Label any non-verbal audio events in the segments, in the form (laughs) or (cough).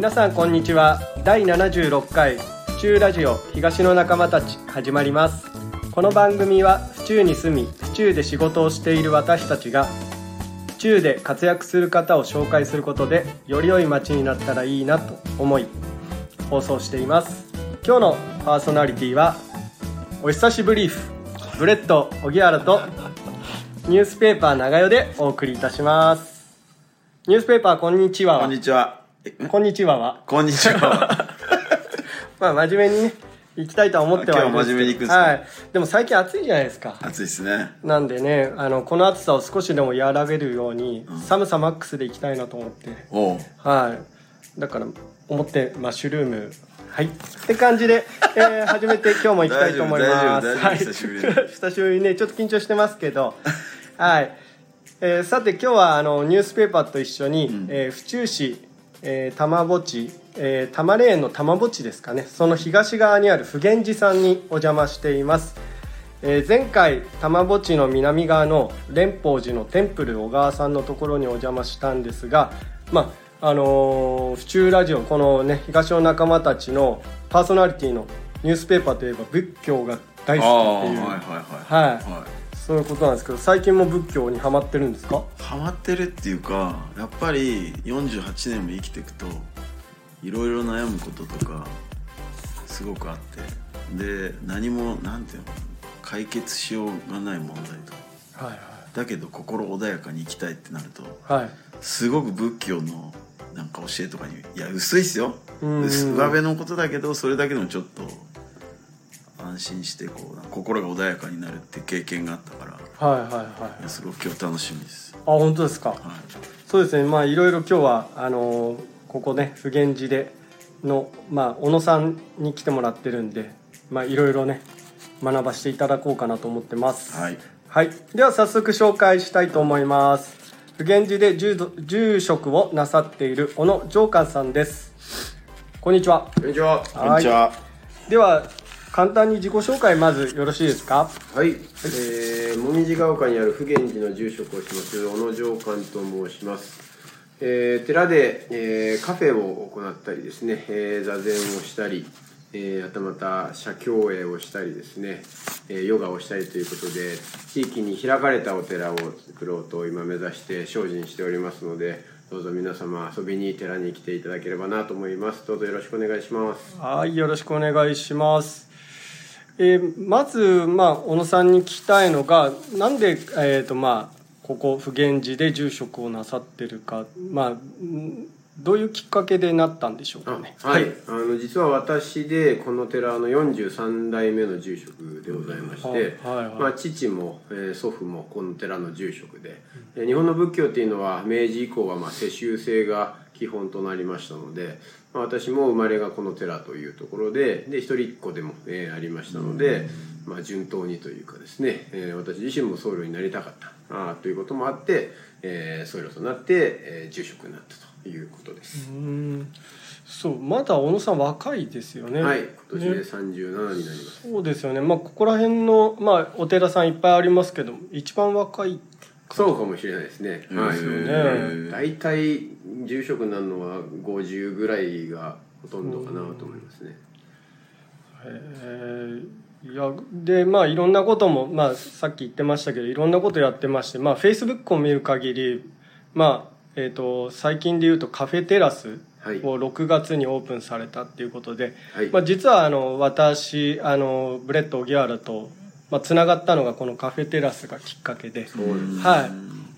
皆さんこんにちは。第76回府中ラジオ東の仲間たち始まります。この番組は府中に住み府中で仕事をしている私たちが府中で活躍する方を紹介することでより良い街になったらいいなと思い放送しています。今日のパーソナリティはお久しぶりーフブレッド荻原とニュースペーパー長代でお送りいたします。ニュースペーパーこんにちは。こんにちは。えこんにちはは。こんにちは。(laughs) まあ真面目にね行きたいとは思ってはいるんですけど。今日は真面目に行くんですかはい。でも最近暑いじゃないですか。暑いですね。なんでねあのこの暑さを少しでも和らげるように、寒さマックスで行きたいなと思って。おう。はい。だから思ってマッシュルーム。はい。って感じで、えー始めて今日も行きたいと思います。大丈夫大丈夫はい。久しぶりに。久しぶりにねちょっと緊張してますけど。(laughs) はい、えーさて今日はあのニュースペーパーと一緒に、えー府中市えー、玉墓地、えー、多摩レーンの玉墓地ですかねその東側にある普賢寺さんにお邪魔しています、えー前回玉墓地の南側の蓮宝寺のテンプル小川さんのところにお邪魔したんですがまああのー府中ラジオこのね東の仲間たちのパーソナリティのニュースペーパーといえば仏教が大好きっていうはいはいはいはい。はい。そういうことなんですけど最近も仏教にはまってるんですか？ハマってるっていうか、やっぱり48年も生きていくと、いろいろ悩むこととか、すごくあって。で、何も、なんていうの、解決しようがない問題と。はいだけど心穏やかに生きたいってなると、はいはいすごく仏教のなんか教えとかにいや薄いっすようん薄上辺のことだけどそれだけでもちょっと安心してこう心が穏やかになるって経験があったからはいはいはい。すごく今日楽しみです、あ本当ですか？はい、そうですね。まあいろいろ今日はあのーここね普賢寺でのまあ小野さんに来てもらってるんでまあいろいろね学ばせていただこうかなと思ってます。はい。はい、では早速紹介したいと思います。普賢寺で住職をなさっている小野上官さんです。こんにちは。こんにちは。こんにちは。では簡単に自己紹介まずよろしいですか？はい。えー、もみじが丘にある普賢寺の住職をします小野上官と申します。えー、寺で、えーカフェを行ったりですね、えー座禅をしたり、えー、あとまた写経営をしたりですね、えーヨガをしたりということで地域に開かれたお寺を作ろうと今目指して精進しておりますのでどうぞ皆様遊びに寺に来ていただければなと思いますどうぞよろしくお願いしますはいよろしくお願いしますえーまずまあ小野さんに聞きたいのがなんでえっ、とまあここ普賢寺で住職をなさってるかまあんどういうきっかけでなったんでしょうかね。はい、あの実は私でこの寺の43代目の住職でございまして、はいはいはい。まあ、父も、えー祖父もこの寺の住職で、えー日本の仏教っていうのは明治以降はまあ世襲制が基本となりましたので、まあ、私も生まれがこの寺というところでで一人っ子でも、えーありましたので、まあ、順当にというかですね、えー私自身も僧侶になりたかった。あーということもあって、えー僧侶となって、えー住職になったということです。うそうまだ小野さん若いですよね。はい、今年でね。37になります。そうですよね。まあここら辺の、まあ、お寺さんいっぱいありますけど一番若いそうかもしれないですね。はい。大体住職になるのは50ぐらいがほとんどかなと思いますね。えーいやでまあいろんなことも、まあ、さっき言ってましたけどいろんなことやってましてまあフェイスブックを見る限りまあえー、と最近でいうとカフェテラスはいを6月にオープンされたっていうことで、はいまあ、実はあの私あのブレッド・オギアラと、まあ、つながったのがこのカフェテラスがきっかけで。は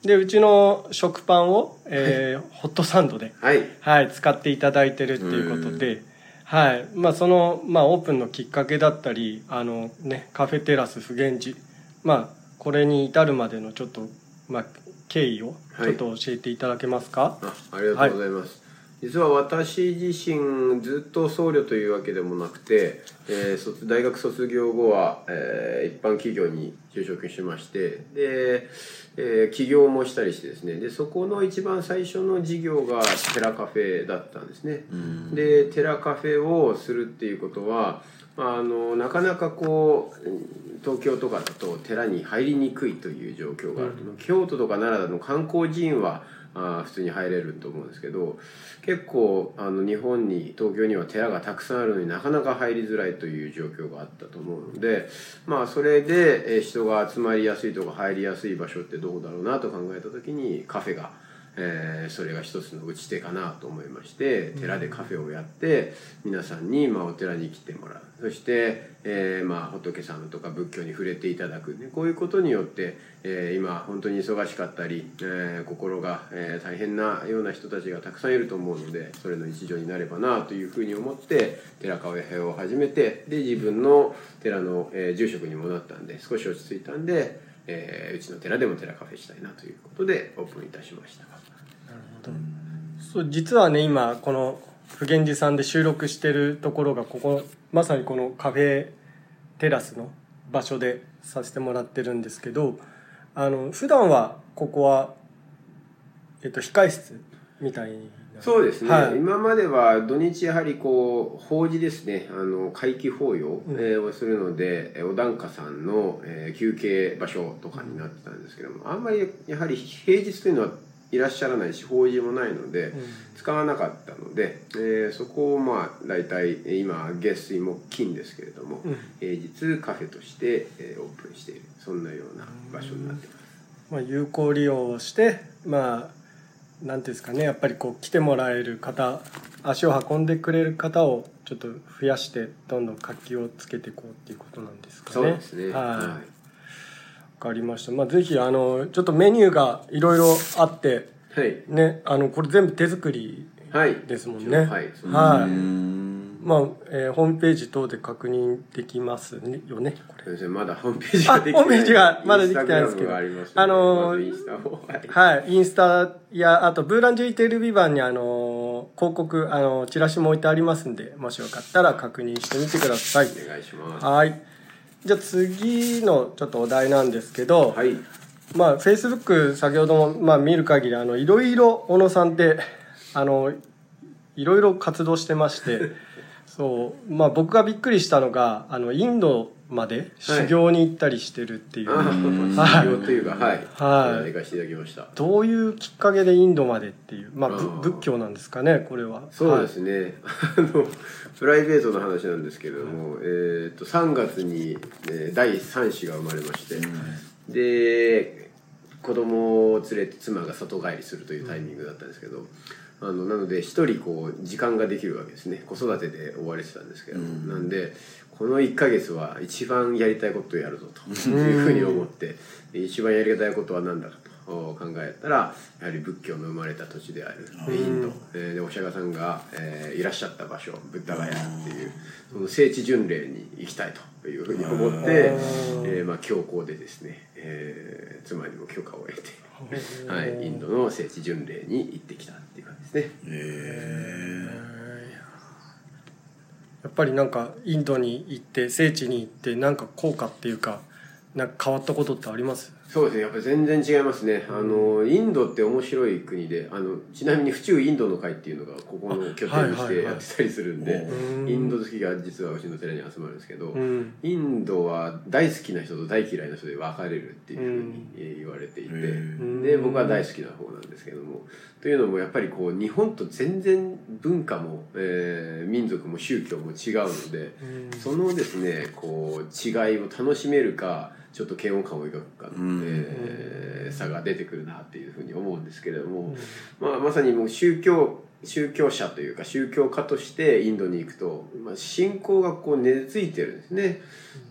い、でうちの食パンを、えーホットサンドで、はい。はい、使っていただいてるっていうことで、はい。まあ、その、まあ、オープンのきっかけだったりあの、ね、カフェテラス普賢寺、まあ、これに至るまでのちょっと、まあ、経緯をちはい。ょっと教えていただけますか、あありがとうございます。実は私自身ずっと僧侶というわけでもなくて、えー卒大学卒業後は、えー一般企業に就職しましてで、えー起業もしたりしてですね。でそこの一番最初の事業が寺カフェだったんですね。で寺カフェをするっていうことはまああのなかなかこううん東京とかだと寺に入りにくいという状況がある、京都とか奈良の観光寺院はあ普通に入れると思うんですけど結構あの日本に東京には寺がたくさんあるのになかなか入りづらいという状況があったと思うのでまあそれで人が集まりやすいとか入りやすい場所ってどうだろうなと考えた時にカフェが。えー、それが一つの打ち手かなと思いまして寺でカフェをやって皆さんに、まあ、お寺に来てもらう。そして、えーまあ、仏様とか仏教に触れていただく、ね、こういうことによって、えー、今本当に忙しかったり、えー、心が、えー、大変なような人たちがたくさんいると思うのでそれの一助になればなというふうに思って寺カフェを始めてで自分の寺の、えー、住職にもなったんで少し落ち着いたんで、えー、うちの寺でも寺カフェしたいなということでオープンいたしました。そう実はね今この普賢寺さんで収録してるところがここまさにこのカフェテラスの場所でさせてもらってるんですけどあの普段はここは、えっと、控室みたいそうですね、はい、今までは土日やはりこう法事ですね。あの会期法要、うん、えー、をするのでお檀家さんの、えー、休憩場所とかになってたんですけどもあんまりやはり平日というのはいらっしゃらないし法事もないので、使わなかったので、えー、そこをまあ大体今月水も金ですけれども、うん、平日カフェとして、えー、オープンしている。そんなような場所になってます。まあ、有効利用してまあなんていうんですかねやっぱりこう来てもらえる方足を運んでくれる方をちょっと増やしてどんどん活気をつけていこうっていうことなんですかね。そうですね。はい。はいかりました。まあ、ぜひ、あの、ちょっとメニューがいろいろあって、はい。ね、あの、これ全部手作りですもんね。はい。はい。まあ、えー、ホームページ等で確認できますよね、これ。先生、まだホームページができてない。ホームページがまだできてないんですけど。ああのー、インスタはい、インスタや、あと、ブーランジュリテレビ版にあのー、広告、あのー、チラシも置いてありますんで、もしよかったら確認してみてください。お願いします。はい。じゃあ次のちょっとお題なんですけど、はい。まあ、フェイスブック先ほども、まあ、見る限りあのいろいろ小野さんってあのいろいろ活動してまして (laughs) そう。まあ僕がびっくりしたのがあのインドまで修行に行ったりしてるっていう、はい、修行というかはい、はい、行かせていただきました。どういうきっかけでインドまでっていうまあ仏教なんですかねこれは。そうですね、はい、あのプライベートの話なんですけれども、えっと3月に、え第3子が生まれまして、で子供を連れて妻が里帰りするというタイミングだったんですけど、あのなので一人こう時間ができるわけですね。子育てで追われてたんですけど、うん、なんでこの1か月は一番やりたいことをやるぞというふうに思って、一番やりたいことは何だかと考えたらやはり仏教の生まれた土地であるインド、えー、でお釈迦さんが、えー、いらっしゃった場所ブッダガヤっていうその聖地巡礼に行きたいというふうに思って、えーまあ、強行でですね、えー、妻にも許可を得て、はい、インドの聖地巡礼に行ってきたっていう感じですね。やっぱりなんかインドに行って聖地に行ってなんか効果っていうかなんか変わったことってあります？そうですね。やっぱり全然違いますね、あのインドって面白い国であのちなみに府中インドの会っていうのがここの拠点にしてやってたりするんで、インド好きが実はうちの寺に集まるんですけど、うん、インドは大好きな人と大嫌いな人で分かれるっていうふうに言われていて、で僕は大好きな方なんですけどもというのもやっぱりこう日本と全然文化も、えー、民族も宗教も違うので、そのですねこう違いを楽しめるかちょっと嫌悪感を描くかの、えー、差が出てくるなっていうふうに思うんですけれども、まあ、まさにもう宗教宗教者というか宗教家としてインドに行くと、まあ、信仰がこう根付いてるんですね。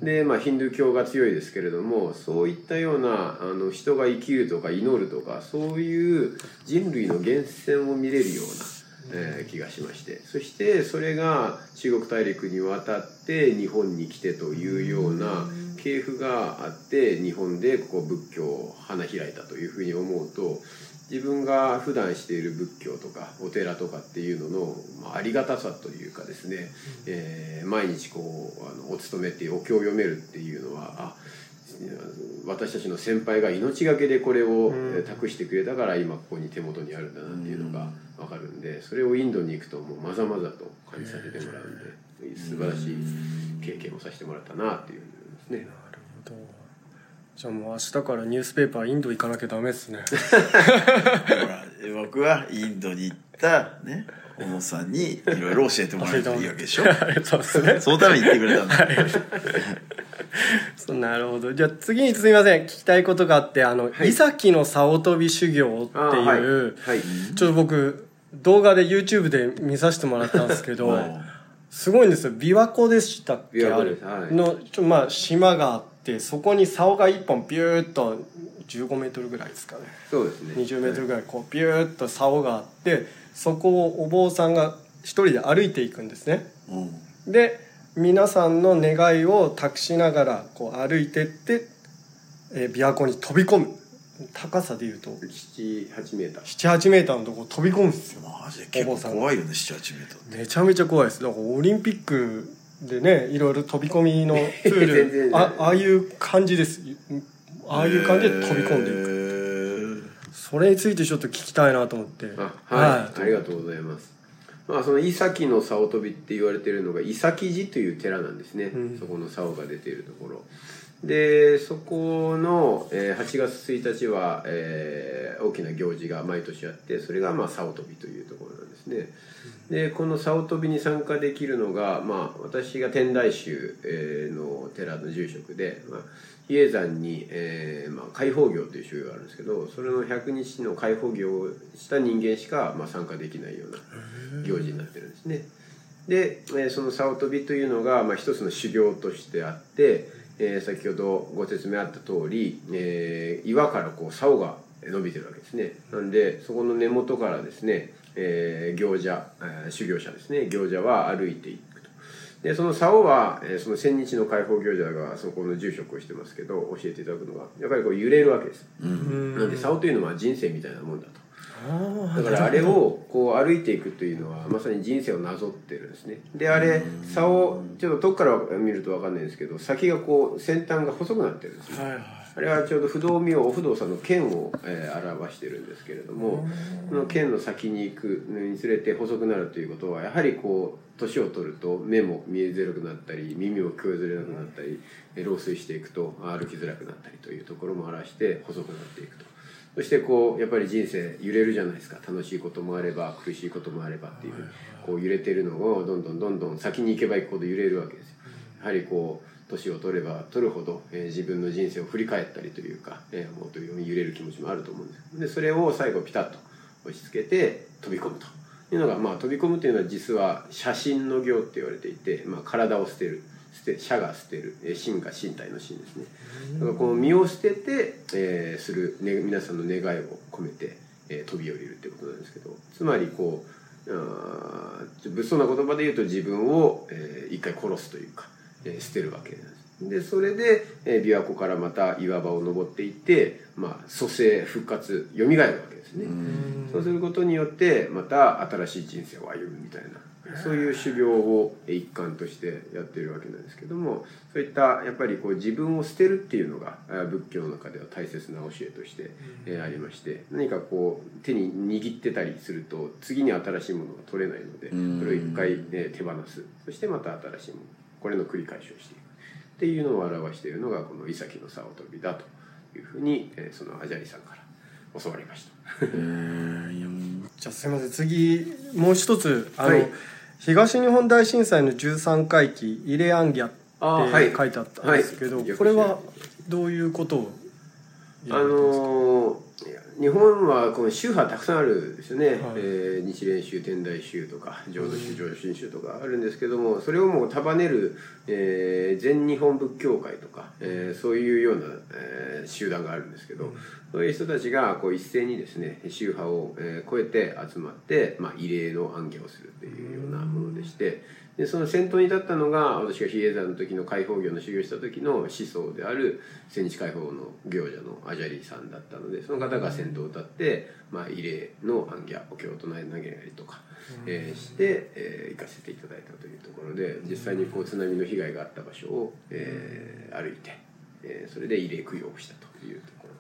で、まあ、ヒンドゥー教が強いですけれどもそういったようなあの人が生きるとか祈るとかそういう人類の源泉を見れるような、えー、気がしまして。そしてそれが中国大陸に渡って日本に来てというような系譜があって日本でここ仏教を花開いたというふうに思うと自分が普段している仏教とかお寺とかっていうのの、まあ、ありがたさというかですね、えー、毎日こうあのお勤めってお経を読めるっていうのはあ私たちの先輩が命がけでこれを託してくれたから今ここに手元にあるんだなっていうのが分かるんでそれをインドに行くともうまざまざと感じさせてもらうんで素晴らしい経験をさせてもらったなっていうね。なるほど。じゃあもう明日からニュースペーパーインド行かなきゃダメですね。ほら僕はインドに行ったね小野さんにいろいろ教えてもらえばいいわけでしょ。そうですねそのために言ってくれたんだ、そうなるほどじゃあ次にすみません聞きたいことがあってあの、はい伊崎の竿飛び修行っていう、はいはいちょっと僕動画で YouTube で見させてもらったんですけど、(laughs) はいすごいんですよ。琵琶湖でしたっけ？琵琶湖あれです。はい。のちょまあ島があってそこに竿が1本ビューッと15メートルぐらいですかね。そうですね。20メートルぐらいこうビューッと竿があってそこをお坊さんが一人で歩いていくんですね。うん。で皆さんの願いを託しながらこう歩いてって、えー琵琶湖に飛び込む高さでいうと。78メーター。78メーターのとこ飛び込むんですよ。マジで？結構怖いよね78メートルめちゃめちゃ怖いです。だからオリンピックでねいろいろ飛び込みの (laughs) プール。あああいう感じです。ああいう感じで飛び込んでいく、くそれについてちょっと聞きたいなと思って。あはい、ありがとうございます。まあその伊崎の竿飛びって言われてるのが伊崎寺という寺なんですね、うん。そこの竿が出ているところでそこの、えー8月1日は、えー大きな行事が毎年あってそれがまあ竿飛びというところなんですねでこの竿飛びに参加できるのが、まあ、私が天台宗、えーの寺の住職で、まあ、比叡山に、えーまあ、開放業という宗があるんですけどそれの100日の開放業をした人間しか、まあ、参加できないような行事になってるんですね。で、えーその竿飛びというのが、まあ、一つの修行としてあって、えー先ほどご説明あった通り、えー岩からこう竿が伸びてるわけですね。なんでそこの根元からですね、えー行者、えー修行者ですね行者は歩いていくと。でその竿は、えーその千日の解放行者がそこの住職をしてますけど教えていただくのがやっぱりこう揺れるわけです、なんで竿というのは人生みたいなもんだと。あだからあれをこう歩いていくというのはまさに人生をなぞってるんですね。であれ竿ちょっと遠くから見ると分かんないんですけど先がこう先端が細くなってるんですね。ーはいはい。あれはちょうど不動明王不動さんの剣を、えー表してるんですけれどもその剣の先に行くにつれて細くなるということはやはりこう年を取ると目も見えづらくなったり耳も聞こえづらくなったりえー老衰していくと歩きづらくなったりというところも表して細くなっていくと。そしてこうやっぱり人生揺れるじゃないですか。楽しいこともあれば苦しいこともあればっていうこう揺れてるのをどんどんどんどん先に行けば行くほど揺れるわけですよ。やはりこう年を取れば取るほど、えー自分の人生を振り返ったりというか、えーもっと揺れる気持ちもあると思うんです。でそれを最後ピタッと押し付けて飛び込むと。いうのが、まあ、飛び込むというのは実は写真の行って言われていて、まあ、体を捨てる捨て社が捨てる。えー心が身体の心ですね。だからこの身を捨てて、えーする、ね、皆さんの願いを込めて、えー飛び降りるってことなんですけど。つまりこう物騒な言葉で言うと自分を、えー一回殺すというか、えー捨てるわけなんです。でそれで、えー琵琶湖からまた岩場を登っていって、まあ、蘇生復活蘇るわけですね。そうすることによってまた新しい人生を歩むみたいなそういう修行をえー一環としてやっているわけなんですけどもそういったやっぱりこう自分を捨てるっていうのが仏教の中では大切な教えとして、えーありまして何かこう手に握ってたりすると次に新しいものが取れないのでうん。それを一回、えー手放す。そしてまた新しいものこれの繰り返しをしていく。っていうのを表しているのがこの「イサキの竿飛び」だというふうに、えーそのアジャリさんから教わりました。えー。いやもう。じゃあすみません。次もう一つあの、はい東日本大震災の13回忌慰霊行脚あーはい。って書いてあったんですけど、はい。これはどういうことをあのー日本はこの宗派たくさんあるんですよね、はい。えー日蓮宗天台宗とか浄土宗浄真宗とかあるんですけどもそれをもう束ねる、えー全日本仏教会とか、えーそういうような、えー集団があるんですけど、そういう人たちがこう一斉にですね宗派を、えー超えて集まって、まあ、慰霊の行脚をするというようなものでしてでその先頭に立ったのが私が比叡山の時の開放業の修行した時の思想である千日開放の行者のアジャリーさんだったのでその方が先頭を立って、まあ、慰霊の行脚お経を唱え投げやりとか、えーして、えー行かせていただいたというところで実際にこう津波の被害があった場所を、えー歩いて、えーそれで慰霊供養をしたというところ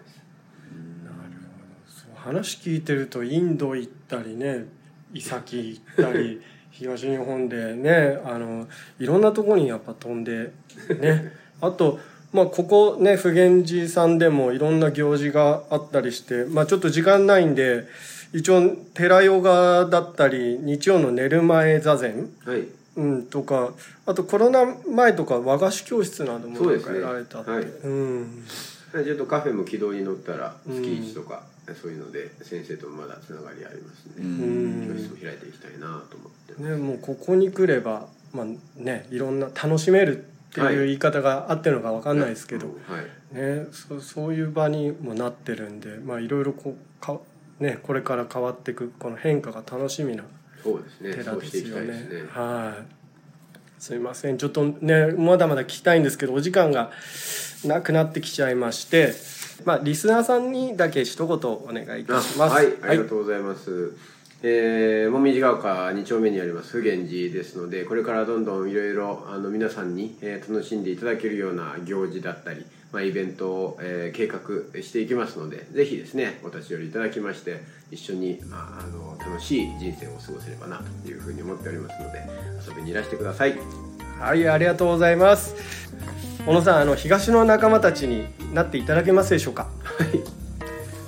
話聞いてるとインド行ったりね伊崎行ったり (laughs) 東日本でねあのいろんなところにやっぱ飛んでね。(laughs) あとまあ、ここね普賢寺さんでもいろんな行事があったりして、まあ、ちょっと時間ないんで一応寺ヨガだったり日曜の寝る前座禅、はい。うん、とかあとコロナ前とか和菓子教室などもやられたって。はい。うんちょっとカフェも軌道に乗ったら月1とか、そういうので先生ともまだつながりありますんで、ん。教室も開いていきたいなと思ってね、もうここに来れば、まあね、いろんな楽しめるっていう言い方が合ってるのか分かんないですけど、はい。ね、そそういう場にもなってるんで、まあ、いろいろこうか、ね、これから変わっていくこの変化が楽しみなそうですね。寺ですよね。ね。はい。すいません。ちょっとねまだまだ聞きたいんですけどお時間がなくなってきちゃいまして、まあ、リスナーさんにだけ一言お願いいたします。あはいありがとうございます、えー、もみじが丘2丁目にあります普賢寺ですのでこれからどんどんいろいろあの皆さんに、えー楽しんでいただけるような行事だったり、まあ、イベントを、えー計画していきますのでぜひですねお立ち寄りいただきまして一緒に、まあ、あの楽しい人生を過ごせればなというふうに思っておりますので遊びにいらしてくださいはい、ありがとうございます。小野さん、あの東の仲間たちになっていただけますでしょうか？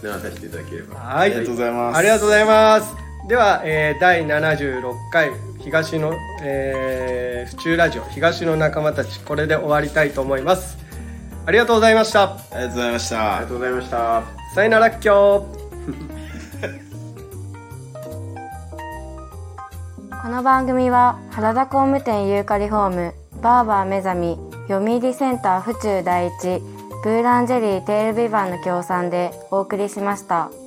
流させていただければはい、ありがとうございますありがとうございます。では、えー第76回東の、えー府中ラジオ東の仲間たちこれで終わりたいと思います。ありがとうございました。ありがとうございましたありがとうございましたさよならっきょこの番組は原田工務店ユーカリホームバーバー目覚み読売センター府中第一ブーランジェリーテールビバンの協賛でお送りしました。